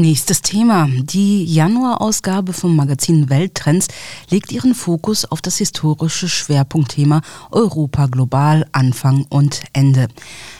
Nächstes Thema. Die Januarausgabe vom Magazin Welttrends legt ihren Fokus auf das historische Schwerpunktthema Europa global Anfang und Ende.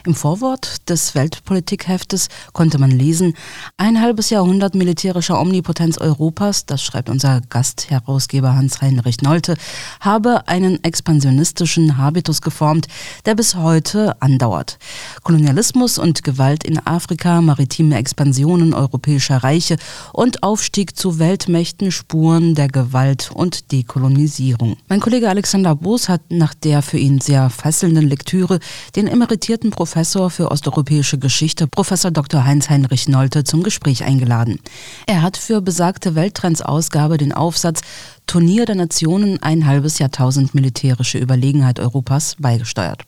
Im Vorwort des Weltpolitikheftes konnte man lesen, ein halbes Jahrhundert militärischer Omnipotenz Europas, das schreibt unser Gastherausgeber Hans-Heinrich Nolte, habe einen expansionistischen Habitus geformt, der bis heute andauert. Kolonialismus und Gewalt in Afrika, maritime Expansionen europäischer Reiche und Aufstieg zu Weltmächten Spuren der Gewalt und Dekolonisierung. Mein Kollege Alexander Boos hat nach der für ihn sehr fesselnden Lektüre den emeritierten Professor Professor für osteuropäische Geschichte, Professor Dr. Heinz-Heinrich Nolte, zum Gespräch eingeladen. Er hat für besagte Welttrends-Ausgabe den Aufsatz Turnier der Nationen ein halbes Jahrtausend militärische Überlegenheit Europas beigesteuert.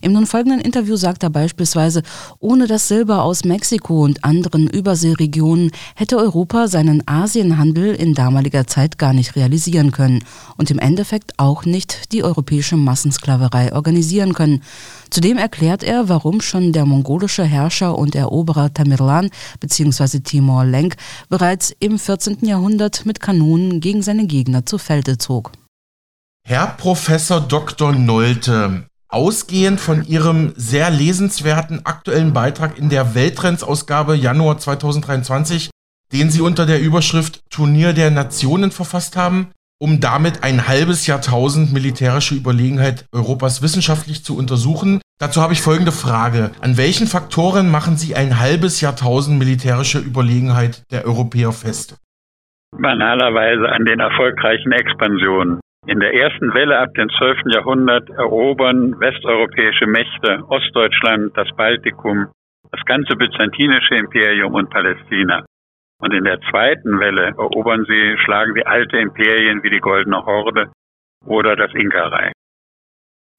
Im nun folgenden Interview sagt er beispielsweise, ohne das Silber aus Mexiko und anderen Überseeregionen hätte Europa seinen Asienhandel in damaliger Zeit gar nicht realisieren können und im Endeffekt auch nicht die europäische Massensklaverei organisieren können. Zudem erklärt er, warum schon der mongolische Herrscher und Eroberer Tamerlan bzw. Timor Lenk bereits im 14. Jahrhundert mit Kanonen gegen seine Gegner zu Felde zog. Herr Professor Dr. Nolte, ausgehend von Ihrem sehr lesenswerten aktuellen Beitrag in der Welttrends-Ausgabe Januar 2023, den Sie unter der Überschrift Turnier der Nationen verfasst haben, um damit ein halbes Jahrtausend militärische Überlegenheit Europas wissenschaftlich zu untersuchen. Dazu habe ich folgende Frage. An welchen Faktoren machen Sie ein halbes Jahrtausend militärische Überlegenheit der Europäer fest? Banalerweise an den erfolgreichen Expansionen. In der ersten Welle ab dem 12. Jahrhundert erobern westeuropäische Mächte Ostdeutschland, das Baltikum, das ganze byzantinische Imperium und Palästina. Und in der zweiten Welle erobern sie, schlagen sie alte Imperien wie die Goldene Horde oder das Inka-Reich.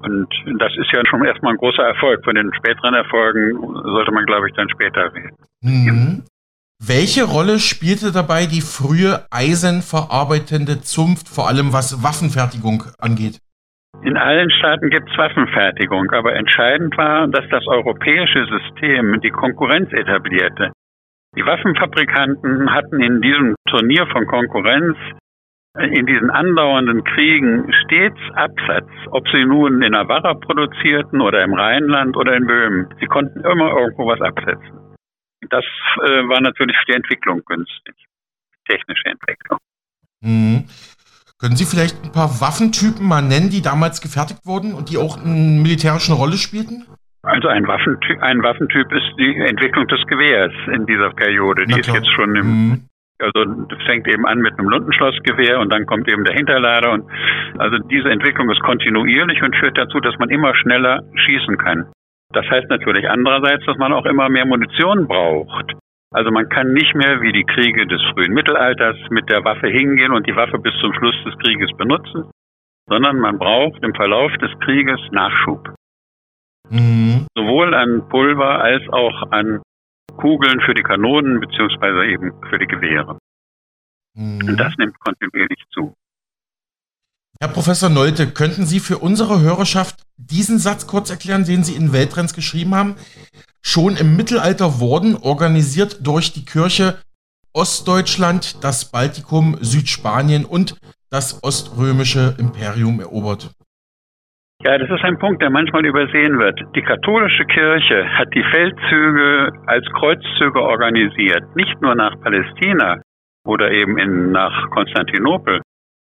Und das ist ja schon erstmal ein großer Erfolg. Von den späteren Erfolgen sollte man, glaube ich, dann später reden. Mhm. Welche Rolle spielte dabei die frühe eisenverarbeitende Zunft, vor allem was Waffenfertigung angeht? In allen Staaten gibt es Waffenfertigung, aber entscheidend war, dass das europäische System die Konkurrenz etablierte. Die Waffenfabrikanten hatten in diesem Turnier von Konkurrenz, in diesen andauernden Kriegen stets Absatz, ob sie nun in Navarra produzierten oder im Rheinland oder in Böhmen. Sie konnten immer irgendwo was absetzen. Das äh, war natürlich für die Entwicklung günstig, technische Entwicklung. Mhm. Können Sie vielleicht ein paar Waffentypen mal nennen, die damals gefertigt wurden und die auch eine militärische Rolle spielten? Also ein Waffentyp, ein Waffentyp ist die Entwicklung des Gewehrs in dieser Periode. Die ist jetzt schon im, mhm. also fängt eben an mit einem Lundenschlossgewehr und dann kommt eben der Hinterlader und also diese Entwicklung ist kontinuierlich und führt dazu, dass man immer schneller schießen kann. Das heißt natürlich andererseits, dass man auch immer mehr Munition braucht. Also man kann nicht mehr wie die Kriege des frühen Mittelalters mit der Waffe hingehen und die Waffe bis zum Schluss des Krieges benutzen, sondern man braucht im Verlauf des Krieges Nachschub. Mhm. Sowohl an Pulver als auch an Kugeln für die Kanonen beziehungsweise eben für die Gewehre. Mhm. Und das nimmt kontinuierlich zu. Herr Professor Nolte, könnten Sie für unsere Hörerschaft diesen Satz kurz erklären, den Sie in Welttrends geschrieben haben? Schon im Mittelalter wurden, organisiert durch die Kirche, Ostdeutschland, das Baltikum, Südspanien und das oströmische Imperium erobert. Ja, das ist ein Punkt, der manchmal übersehen wird. Die katholische Kirche hat die Feldzüge als Kreuzzüge organisiert, nicht nur nach Palästina oder eben in, nach Konstantinopel,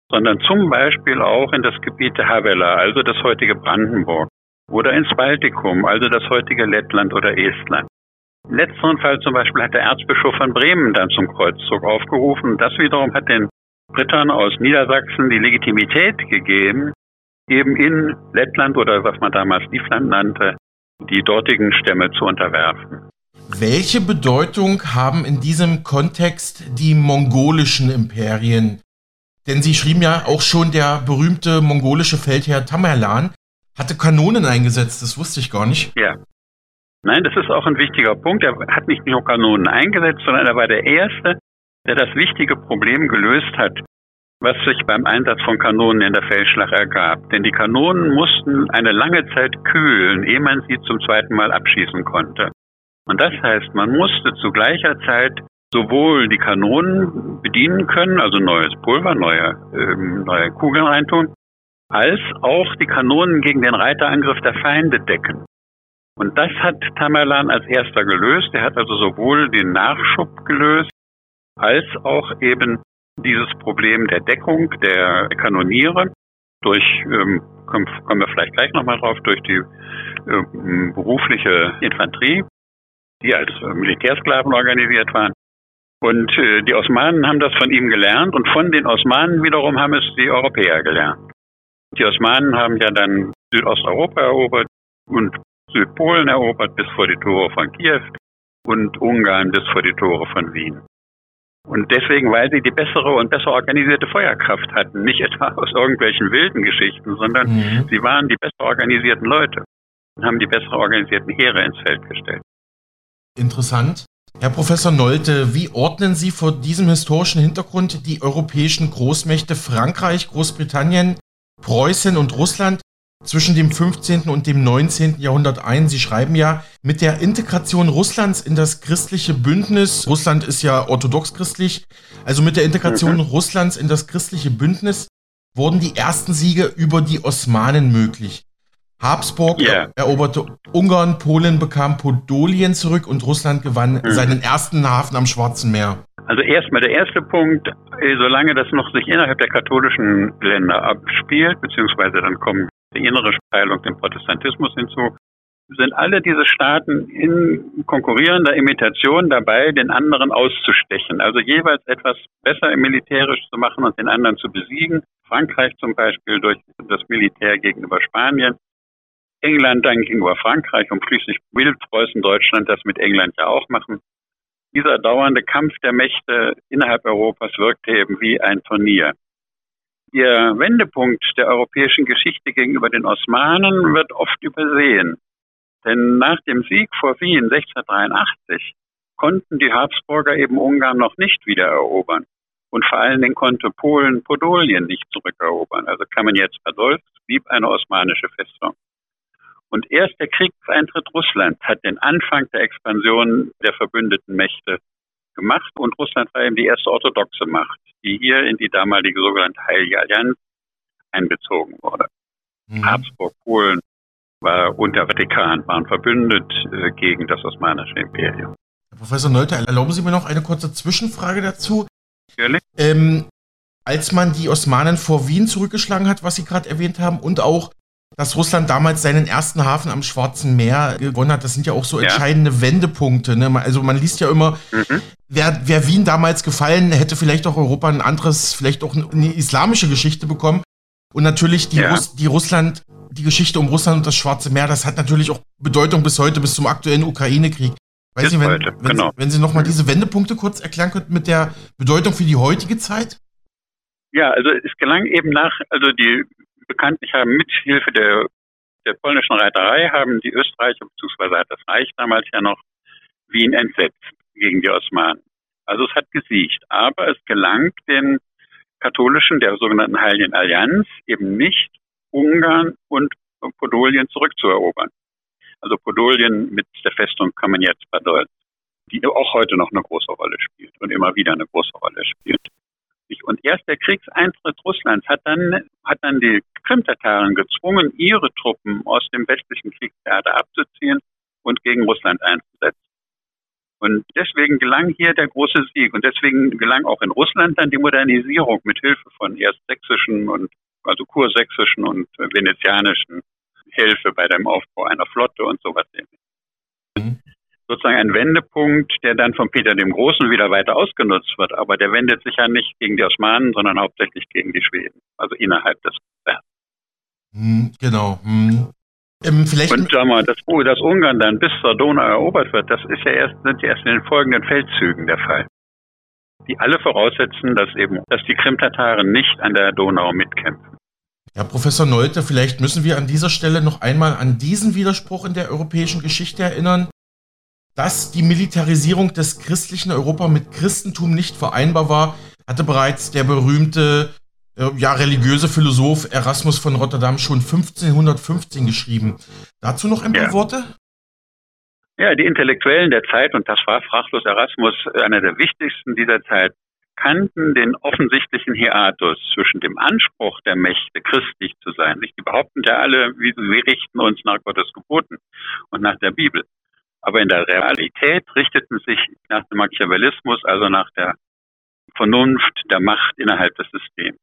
sondern zum Beispiel auch in das Gebiet der Havela, also das heutige Brandenburg, oder ins Baltikum, also das heutige Lettland oder Estland. Im letzteren Fall zum Beispiel hat der Erzbischof von Bremen dann zum Kreuzzug aufgerufen. Das wiederum hat den Rittern aus Niedersachsen die Legitimität gegeben, eben in Lettland oder was man damals Livland nannte, die dortigen Stämme zu unterwerfen. Welche Bedeutung haben in diesem Kontext die mongolischen Imperien? Denn Sie schrieben ja auch schon, der berühmte mongolische Feldherr Tamerlan hatte Kanonen eingesetzt, das wusste ich gar nicht. Ja. Nein, das ist auch ein wichtiger Punkt. Er hat nicht nur Kanonen eingesetzt, sondern er war der Erste, der das wichtige Problem gelöst hat, was sich beim Einsatz von Kanonen in der Feldschlacht ergab. Denn die Kanonen mussten eine lange Zeit kühlen, ehe man sie zum zweiten Mal abschießen konnte. Und das heißt, man musste zu gleicher Zeit sowohl die Kanonen bedienen können, also neues Pulver, neue, ähm, neue Kugeln reintun, als auch die Kanonen gegen den Reiterangriff der Feinde decken. Und das hat Tamerlan als erster gelöst. Er hat also sowohl den Nachschub gelöst, als auch eben dieses Problem der Deckung der Kanoniere durch, ähm, kommen, wir vielleicht gleich nochmal drauf, durch die ähm, berufliche Infanterie, die als äh, Militärsklaven organisiert waren. Und äh, die Osmanen haben das von ihm gelernt und von den Osmanen wiederum haben es die Europäer gelernt. Die Osmanen haben ja dann Südosteuropa erobert und Südpolen erobert bis vor die Tore von Kiew und Ungarn bis vor die Tore von Wien. Und deswegen, weil sie die bessere und besser organisierte Feuerkraft hatten, nicht etwa aus irgendwelchen wilden Geschichten, sondern mhm. sie waren die besser organisierten Leute und haben die besser organisierten Heere ins Feld gestellt. Interessant. Herr Professor Nolte, wie ordnen Sie vor diesem historischen Hintergrund die europäischen Großmächte Frankreich, Großbritannien, Preußen und Russland zwischen dem 15. und dem 19. Jahrhundert ein? Sie schreiben ja, mit der Integration Russlands in das christliche Bündnis, Russland ist ja orthodox christlich, also mit der Integration mhm. Russlands in das christliche Bündnis wurden die ersten Siege über die Osmanen möglich. Habsburg yeah. eroberte Ungarn, Polen bekam Podolien zurück und Russland gewann mhm. seinen ersten Hafen am Schwarzen Meer. Also erstmal der erste Punkt, äh, solange das noch sich innerhalb der katholischen Länder abspielt, beziehungsweise dann kommt die innere Teilung dem Protestantismus hinzu, sind alle diese Staaten in konkurrierender Imitation dabei, den anderen auszustechen. Also jeweils etwas besser militärisch zu machen und den anderen zu besiegen. Frankreich zum Beispiel durch das Militär gegenüber Spanien, England dann gegenüber Frankreich und schließlich will Preußen Deutschland das mit England ja auch machen. Dieser dauernde Kampf der Mächte innerhalb Europas wirkte eben wie ein Turnier. Der Wendepunkt der europäischen Geschichte gegenüber den Osmanen wird oft übersehen. Denn nach dem Sieg vor Wien 1683 konnten die Habsburger eben Ungarn noch nicht wiedererobern. Und vor allen Dingen konnte Polen Podolien nicht zurückerobern. Also kann man jetzt Podolsk blieb eine osmanische Festung. Und erst der Kriegseintritt Russlands hat den Anfang der Expansion der verbündeten Mächte gemacht und Russland war eben die erste orthodoxe Macht, die hier in die damalige sogenannte Heilige Allianz einbezogen wurde. Mhm. Habsburg, Polen war und der Vatikan waren verbündet äh, gegen das Osmanische Imperium. Herr Professor Nolte, erlauben Sie mir noch eine kurze Zwischenfrage dazu. Natürlich. Ähm, als man die Osmanen vor Wien zurückgeschlagen hat, was Sie gerade erwähnt haben, und auch dass Russland damals seinen ersten Hafen am Schwarzen Meer gewonnen hat. Das sind ja auch so entscheidende ja. Wendepunkte. Ne? Also man liest ja immer, mhm. wäre wär Wien damals gefallen, hätte vielleicht auch Europa ein anderes, vielleicht auch eine islamische Geschichte bekommen. Und natürlich die, ja. Russ, die Russland, die Geschichte um Russland und das Schwarze Meer, das hat natürlich auch Bedeutung bis heute, bis zum aktuellen Ukraine-Krieg. Weiß nicht, wenn, heute, wenn, genau. Sie, wenn Sie nochmal diese Wendepunkte kurz erklären könnten mit der Bedeutung für die heutige Zeit? Ja, also es gelang eben nach, also die bekanntlich haben mit Hilfe der, der polnischen Reiterei haben die Österreicher bzw. das Reich damals ja noch Wien entsetzt gegen die Osmanen. Also es hat gesiegt. Aber es gelang den katholischen, der sogenannten Heiligen Allianz, eben nicht Ungarn und Podolien zurückzuerobern. Also Podolien mit der Festung kann man jetzt Badolz, die auch heute noch eine große Rolle spielt und immer wieder eine große Rolle spielt. Und erst der Kriegseintritt Russlands hat dann, hat dann die Krimtataren gezwungen, ihre Truppen aus dem westlichen Kriegstheater abzuziehen und gegen Russland einzusetzen. Und deswegen gelang hier der große Sieg. Und deswegen gelang auch in Russland dann die Modernisierung mit Hilfe von erst sächsischen und, also kursächsischen und venezianischen Hilfe bei dem Aufbau einer Flotte und sowas ähnliches. Sozusagen ein Wendepunkt, der dann von Peter dem Großen wieder weiter ausgenutzt wird. Aber der wendet sich ja nicht gegen die Osmanen, sondern hauptsächlich gegen die Schweden, also innerhalb des Konzerns. Hm, genau. Hm. Ähm, und sag mal, dass, oh, dass Ungarn dann bis zur Donau erobert wird, das ist ja erst, sind ja erst in den folgenden Feldzügen der Fall. Die alle voraussetzen, dass eben, dass die Krimtataren nicht an der Donau mitkämpfen. Ja, Professor Nolte, vielleicht müssen wir an dieser Stelle noch einmal an diesen Widerspruch in der europäischen Geschichte erinnern, dass die Militarisierung des christlichen Europa mit Christentum nicht vereinbar war, hatte bereits der berühmte äh, ja, religiöse Philosoph Erasmus von Rotterdam schon 1515 geschrieben. Dazu noch ein paar ja. Worte? Ja, die Intellektuellen der Zeit, und das war fraglos Erasmus einer der wichtigsten dieser Zeit, kannten den offensichtlichen Hiatus zwischen dem Anspruch der Mächte, christlich zu sein. Die behaupten ja alle, wir richten uns nach Gottes Geboten und nach der Bibel. Aber in der Realität richteten sich nach dem Machiavellismus, also nach der Vernunft der Macht innerhalb des Systems.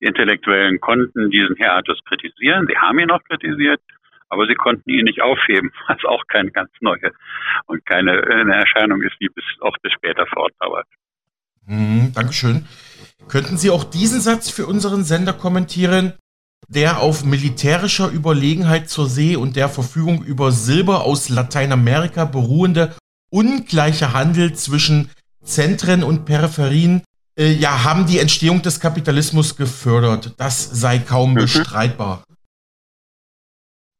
Die Intellektuellen konnten diesen Hiatus kritisieren, sie haben ihn auch kritisiert, aber sie konnten ihn nicht aufheben, was auch keine ganz neue und keine eine Erscheinung ist, die bis, auch bis später fortdauert. Mhm, Dankeschön. Könnten Sie auch diesen Satz für unseren Sender kommentieren? Der auf militärischer Überlegenheit zur See und der Verfügung über Silber aus Lateinamerika beruhende ungleiche Handel zwischen Zentren und Peripherien äh, ja, haben die Entstehung des Kapitalismus gefördert. Das sei kaum mhm. bestreitbar.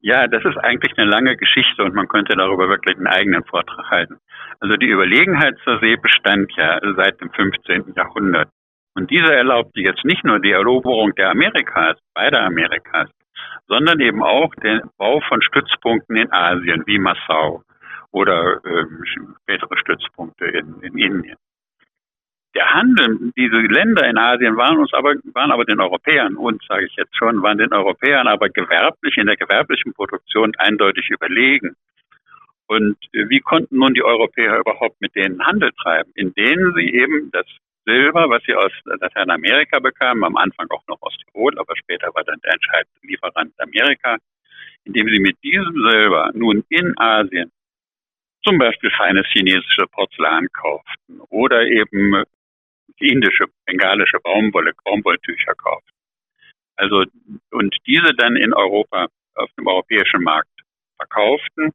Ja, das ist eigentlich eine lange Geschichte und man könnte darüber wirklich einen eigenen Vortrag halten. Also die Überlegenheit zur See bestand ja seit dem 15. Jahrhundert. Und diese erlaubte jetzt nicht nur die Eroberung der Amerikas, beider Amerikas, sondern eben auch den Bau von Stützpunkten in Asien wie Massau oder äh, spätere Stützpunkte in, in Indien. Der Handel, diese Länder in Asien waren uns aber, waren aber den Europäern, uns sage ich jetzt schon, waren den Europäern aber gewerblich, in der gewerblichen Produktion eindeutig überlegen. Und wie konnten nun die Europäer überhaupt mit denen Handel treiben? Indem sie eben das Silber, was sie aus Lateinamerika bekamen, am Anfang auch noch aus Tirol, aber später war dann der entscheidende Lieferant Amerika, indem sie mit diesem Silber nun in Asien zum Beispiel feines chinesische Porzellan kauften oder eben indische, bengalische Baumwolle, Baumwolltücher kauften. Also, und diese dann in Europa, auf dem europäischen Markt verkauften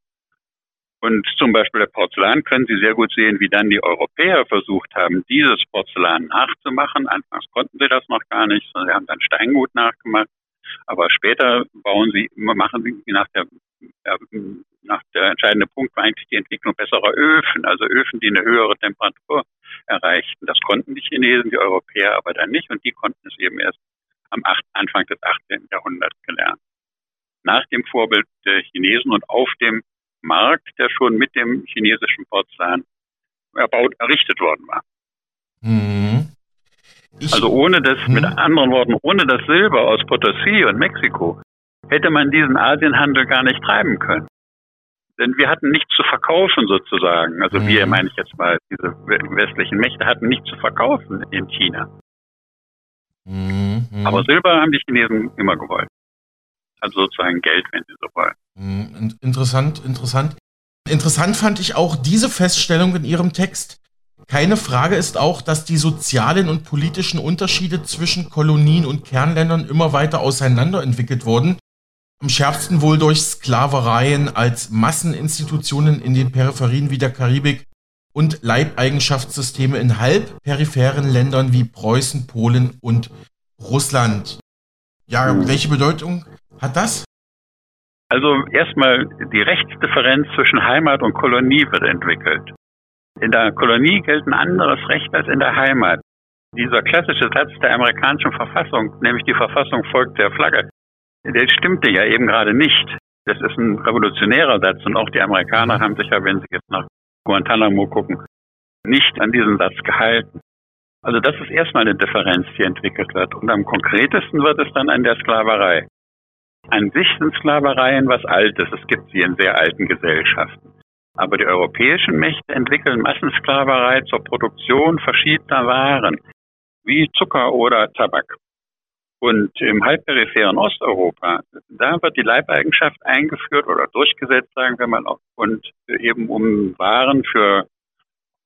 und zum Beispiel der Porzellan können Sie sehr gut sehen, wie dann die Europäer versucht haben, dieses Porzellan nachzumachen. Anfangs konnten sie das noch gar nicht, sondern sie haben dann Steingut nachgemacht. Aber später bauen sie, machen sie nach der, nach der entscheidende Punkt war eigentlich die Entwicklung besserer Öfen, also Öfen, die eine höhere Temperatur erreichten. Das konnten die Chinesen, die Europäer aber dann nicht und die konnten es eben erst am 8, Anfang des 18. Jahrhunderts gelernt. Nach dem Vorbild der Chinesen und auf dem Markt, der schon mit dem chinesischen Porzellan erbaut, errichtet worden war. Mhm. Also ohne das, mhm. mit anderen Worten, ohne das Silber aus Potosí und Mexiko hätte man diesen Asienhandel gar nicht treiben können. Denn wir hatten nichts zu verkaufen sozusagen. Also mhm. wir, meine ich jetzt mal, diese westlichen Mächte hatten nichts zu verkaufen in China. Mhm. Aber Silber haben die Chinesen immer gewollt. Also sozusagen Geld, wenn sie so wollen. Hm, interessant, interessant. Interessant fand ich auch diese Feststellung in Ihrem Text. Keine Frage ist auch, dass die sozialen und politischen Unterschiede zwischen Kolonien und Kernländern immer weiter auseinanderentwickelt wurden. Am schärfsten wohl durch Sklavereien als Masseninstitutionen in den Peripherien wie der Karibik und Leibeigenschaftssysteme in halbperipheren Ländern wie Preußen, Polen und Russland. Ja, welche Bedeutung hat das? Also erstmal die Rechtsdifferenz zwischen Heimat und Kolonie wird entwickelt. In der Kolonie gilt ein anderes Recht als in der Heimat. Dieser klassische Satz der amerikanischen Verfassung, nämlich die Verfassung folgt der Flagge, der stimmte ja eben gerade nicht. Das ist ein revolutionärer Satz und auch die Amerikaner haben sich ja, wenn sie jetzt nach Guantanamo gucken, nicht an diesen Satz gehalten. Also das ist erstmal eine Differenz, die entwickelt wird. Und am konkretesten wird es dann an der Sklaverei. An sich sind Sklavereien was Altes. Es gibt sie in sehr alten Gesellschaften. Aber die europäischen Mächte entwickeln Massensklaverei zur Produktion verschiedener Waren, wie Zucker oder Tabak. Und im halbperipheren Osteuropa, da wird die Leibeigenschaft eingeführt oder durchgesetzt, sagen wir mal, und eben um Waren für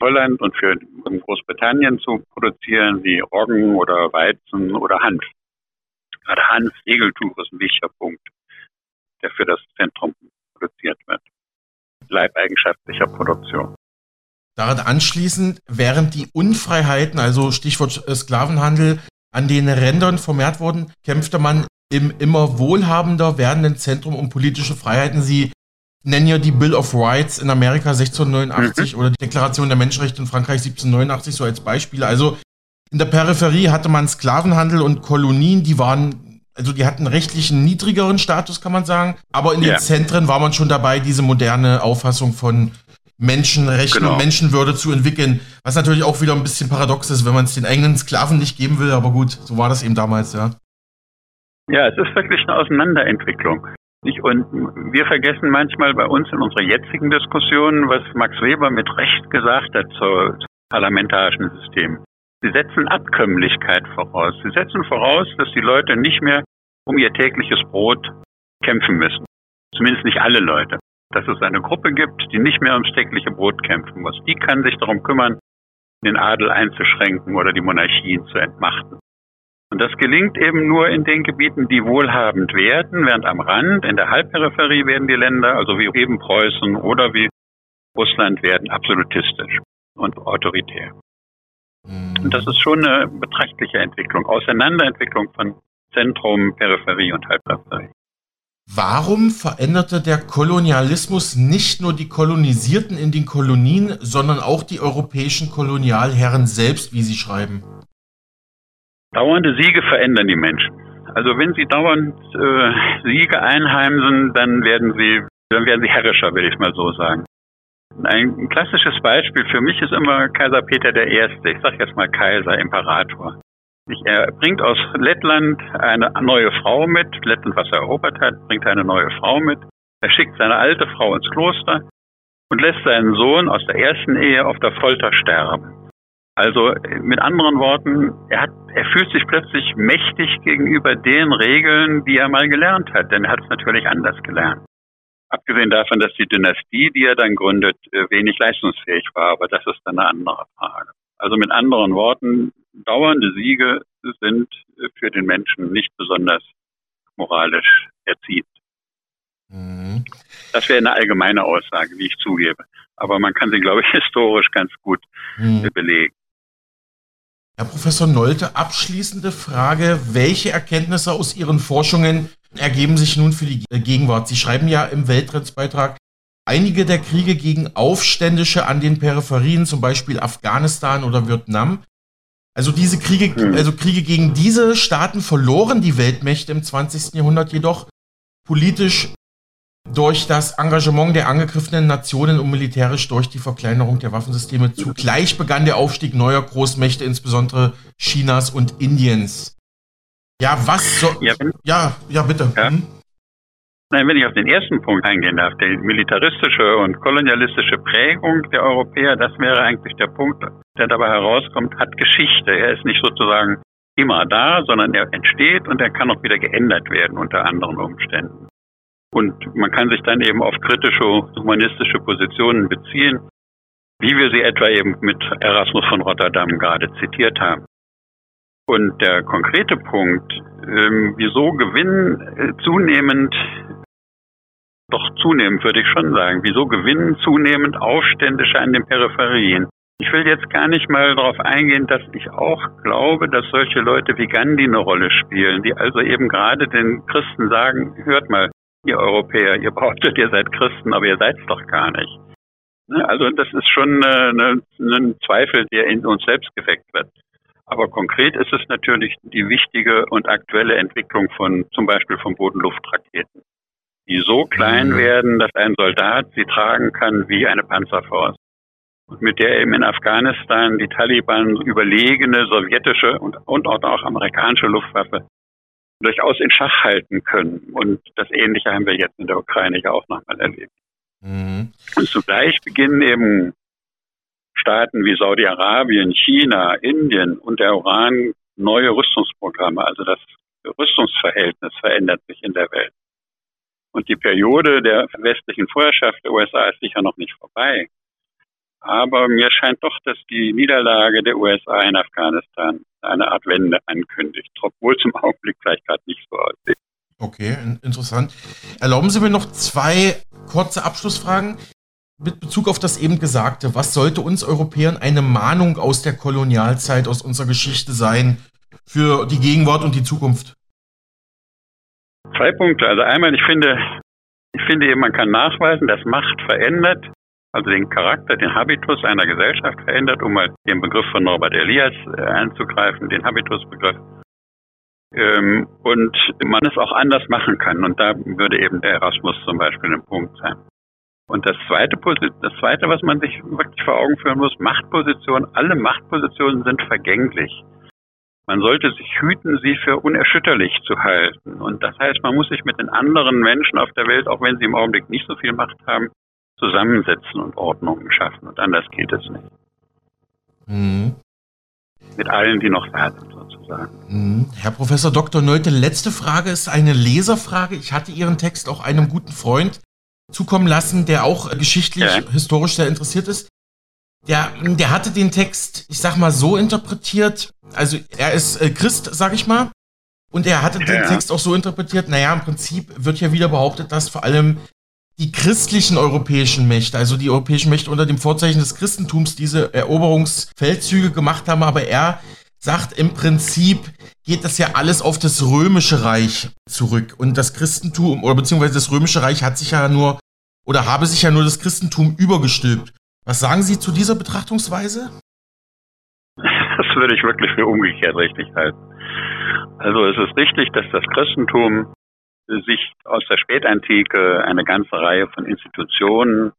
Holland und für Großbritannien zu produzieren, wie Roggen oder Weizen oder Hanf. Gerade Hanf, Segeltuch ist ein wichtiger Punkt, der für das Zentrum produziert wird. Leibeigenschaftlicher Produktion. Daran anschließend, während die Unfreiheiten, also Stichwort Sklavenhandel, an den Rändern vermehrt wurden, kämpfte man im immer wohlhabender werdenden Zentrum um politische Freiheiten. Sie nennen ja die Bill of Rights in Amerika 1689 mhm. oder die Deklaration der Menschenrechte in Frankreich 1789 so als Beispiele. Also In der Peripherie hatte man Sklavenhandel und Kolonien, die waren, also die hatten rechtlichen niedrigeren Status, kann man sagen. Aber in den. Zentren war man schon dabei, diese moderne Auffassung von Menschenrechten genau. und Menschenwürde zu entwickeln. Was natürlich auch wieder ein bisschen paradox ist, wenn man es den eigenen Sklaven nicht geben will. Aber gut, so war das eben damals, ja. Ja, es ist wirklich eine Auseinanderentwicklung. Und wir vergessen manchmal bei uns in unserer jetzigen Diskussion, was Max Weber mit Recht gesagt hat zum parlamentarischen System. Sie setzen Abkömmlichkeit voraus. Sie setzen voraus, dass die Leute nicht mehr um ihr tägliches Brot kämpfen müssen. Zumindest nicht alle Leute. Dass es eine Gruppe gibt, die nicht mehr ums tägliche Brot kämpfen muss. Die kann sich darum kümmern, den Adel einzuschränken oder die Monarchien zu entmachten. Und das gelingt eben nur in den Gebieten, die wohlhabend werden, während am Rand, in der Halbperipherie werden die Länder, also wie eben Preußen oder wie Russland, werden absolutistisch und autoritär. Mhm. Und das ist schon eine beträchtliche Entwicklung, Auseinanderentwicklung von Zentrum, Peripherie und Halbperipherie. Warum veränderte der Kolonialismus nicht nur die Kolonisierten in den Kolonien, sondern auch die europäischen Kolonialherren selbst, wie Sie schreiben? Dauernde Siege verändern die Menschen. Also wenn sie dauernd äh, Siege einheimsen, dann werden sie, dann werden sie herrischer, will ich mal so sagen. Ein klassisches Beispiel für mich ist immer Kaiser Peter I. Ich sage jetzt mal Kaiser, Imperator. Er bringt aus Lettland eine neue Frau mit. Lettland, was er erobert hat, bringt eine neue Frau mit. Er schickt seine alte Frau ins Kloster und lässt seinen Sohn aus der ersten Ehe auf der Folter sterben. Also mit anderen Worten, er, hat, er fühlt sich plötzlich mächtig gegenüber den Regeln, die er mal gelernt hat, denn er hat es natürlich anders gelernt. Abgesehen davon, dass die Dynastie, die er dann gründet, äh, wenig leistungsfähig war, aber das ist dann eine andere Frage. Also mit anderen Worten, dauernde Siege sind für den Menschen nicht besonders moralisch erziehend. Mhm. Das wäre eine allgemeine Aussage, wie ich zugebe. Aber man kann sie, glaube ich, historisch ganz gut mhm. belegen. Herr Professor Nolte, abschließende Frage. Welche Erkenntnisse aus Ihren Forschungen ergeben sich nun für die Gegenwart? Sie schreiben ja im Weltrechtsbeitrag, einige der Kriege gegen Aufständische an den Peripherien, zum Beispiel Afghanistan oder Vietnam, also diese Kriege, hm. also Kriege gegen diese Staaten verloren die Weltmächte im 20. Jahrhundert jedoch politisch durch das Engagement der angegriffenen Nationen und militärisch durch die Verkleinerung der Waffensysteme. Zugleich begann der Aufstieg neuer Großmächte, insbesondere Chinas und Indiens. Ja, was soll. Ja, ja, ja, bitte. Ja. Hm? Nein, wenn ich auf den ersten Punkt eingehen darf, die militaristische und kolonialistische Prägung der Europäer, das wäre eigentlich der Punkt, der dabei herauskommt, hat Geschichte. Er ist nicht sozusagen immer da, sondern er entsteht und er kann auch wieder geändert werden unter anderen Umständen. Und man kann sich dann eben auf kritische humanistische Positionen beziehen, wie wir sie etwa eben mit Erasmus von Rotterdam gerade zitiert haben. Und der konkrete Punkt, ähm, wieso gewinnen äh, zunehmend, doch zunehmend würde ich schon sagen, wieso gewinnen zunehmend Aufständische an den Peripherien? Ich will jetzt gar nicht mal darauf eingehen, dass ich auch glaube, dass solche Leute wie Gandhi eine Rolle spielen, die also eben gerade den Christen sagen, hört mal, ihr Europäer, ihr behauptet, ihr seid Christen, aber ihr seid es doch gar nicht. Ne, also das ist schon äh, ein Zweifel, der in uns selbst geweckt wird. Aber konkret ist es natürlich die wichtige und aktuelle Entwicklung von zum Beispiel von Bodenluftraketen, die so klein mhm. werden, dass ein Soldat sie tragen kann wie eine Panzerfaust. Und mit der eben in Afghanistan die Taliban überlegene sowjetische und, und auch amerikanische Luftwaffe durchaus in Schach halten können. Und das Ähnliche haben wir jetzt in der Ukraine ja auch nochmal erlebt. Mhm. Und zugleich beginnen eben Staaten wie Saudi-Arabien, China, Indien und der Iran neue Rüstungsprogramme. Also das Rüstungsverhältnis verändert sich in der Welt. Und die Periode der westlichen Vorherrschaft der USA ist sicher noch nicht vorbei. Aber mir scheint doch, dass die Niederlage der USA in Afghanistan eine Art Wende ankündigt, obwohl zum Augenblick vielleicht gerade nicht so aussieht. Okay, interessant. Erlauben Sie mir noch zwei kurze Abschlussfragen mit Bezug auf das eben Gesagte. Was sollte uns Europäern eine Mahnung aus der Kolonialzeit, aus unserer Geschichte sein für die Gegenwart und die Zukunft? Zwei Punkte. Also einmal, ich finde, ich finde eben, man kann nachweisen, dass Macht verändert also den Charakter, den Habitus einer Gesellschaft verändert, um mal den Begriff von Norbert Elias äh, einzugreifen, den Habitusbegriff. Ähm, und man es auch anders machen kann. Und da würde eben der Erasmus zum Beispiel ein Punkt sein. Und das zweite, das zweite, was man sich wirklich vor Augen führen muss, Machtpositionen, alle Machtpositionen sind vergänglich. Man sollte sich hüten, sie für unerschütterlich zu halten. Und das heißt, man muss sich mit den anderen Menschen auf der Welt, auch wenn sie im Augenblick nicht so viel Macht haben, zusammensetzen und Ordnungen schaffen. Und anders geht es nicht. Mhm. Mit allen, die noch da sind, sozusagen. Mhm. Herr Professor Dr. Neute, letzte Frage ist eine Leserfrage. Ich hatte Ihren Text auch einem guten Freund zukommen lassen, der auch geschichtlich, ja. historisch sehr interessiert ist. Der, der hatte den Text, ich sag mal, so interpretiert. Also er ist äh, Christ, sag ich mal. Und er hatte ja. den Text auch so interpretiert, naja, im Prinzip wird ja wieder behauptet, dass vor allem die christlichen europäischen Mächte, also die europäischen Mächte unter dem Vorzeichen des Christentums, diese Eroberungsfeldzüge gemacht haben, aber er sagt im Prinzip geht das ja alles auf das römische Reich zurück und das Christentum oder beziehungsweise das römische Reich hat sich ja nur oder habe sich ja nur das Christentum übergestülpt. Was sagen Sie zu dieser Betrachtungsweise? Das würde ich wirklich für umgekehrt richtig halten. Also es ist richtig, dass das Christentum sich aus der Spätantike eine ganze Reihe von Institutionen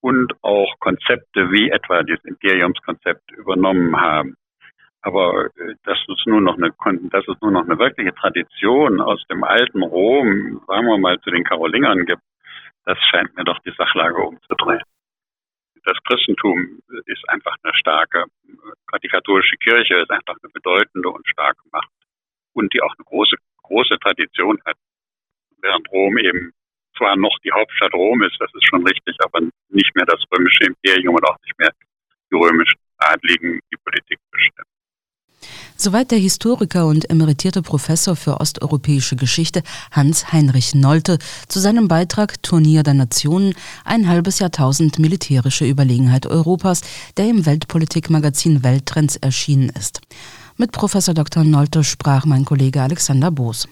und auch Konzepte wie etwa das Imperiumskonzept übernommen haben. Aber äh, dass es nur noch eine, dass es nur noch eine wirkliche Tradition aus dem alten Rom, sagen wir mal, zu den Karolingern gibt, das scheint mir doch die Sachlage umzudrehen. Das Christentum ist einfach eine starke, die katholische Kirche ist einfach eine bedeutende und starke Macht und die auch eine große, große Tradition hat während Rom eben zwar noch die Hauptstadt Rom ist, das ist schon richtig, aber nicht mehr das römische Imperium und auch nicht mehr die römischen Adligen die Politik bestimmen. Soweit der Historiker und emeritierte Professor für osteuropäische Geschichte Hans-Heinrich Nolte zu seinem Beitrag Turnier der Nationen, ein halbes Jahrtausend militärische Überlegenheit Europas, der im Weltpolitikmagazin Welttrends erschienen ist. Mit Professor Dr. Nolte sprach mein Kollege Alexander Boos.